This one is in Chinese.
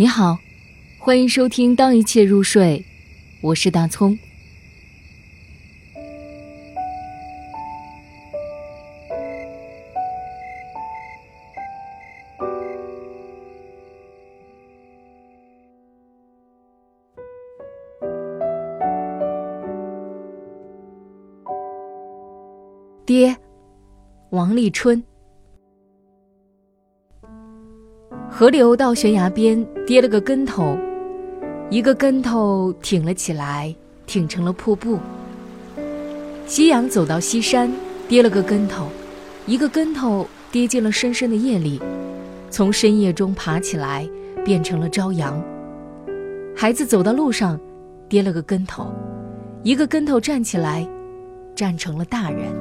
你好，欢迎收听《当一切入睡》，我是大葱。爹，王立春。河流到悬崖边，跌了个跟头，一个跟头挺了起来，挺成了瀑布。夕阳走到西山，跌了个跟头，一个跟头跌进了深深的夜里，从深夜中爬起来，变成了朝阳。孩子走到路上，跌了个跟头，一个跟头站起来，站成了大人。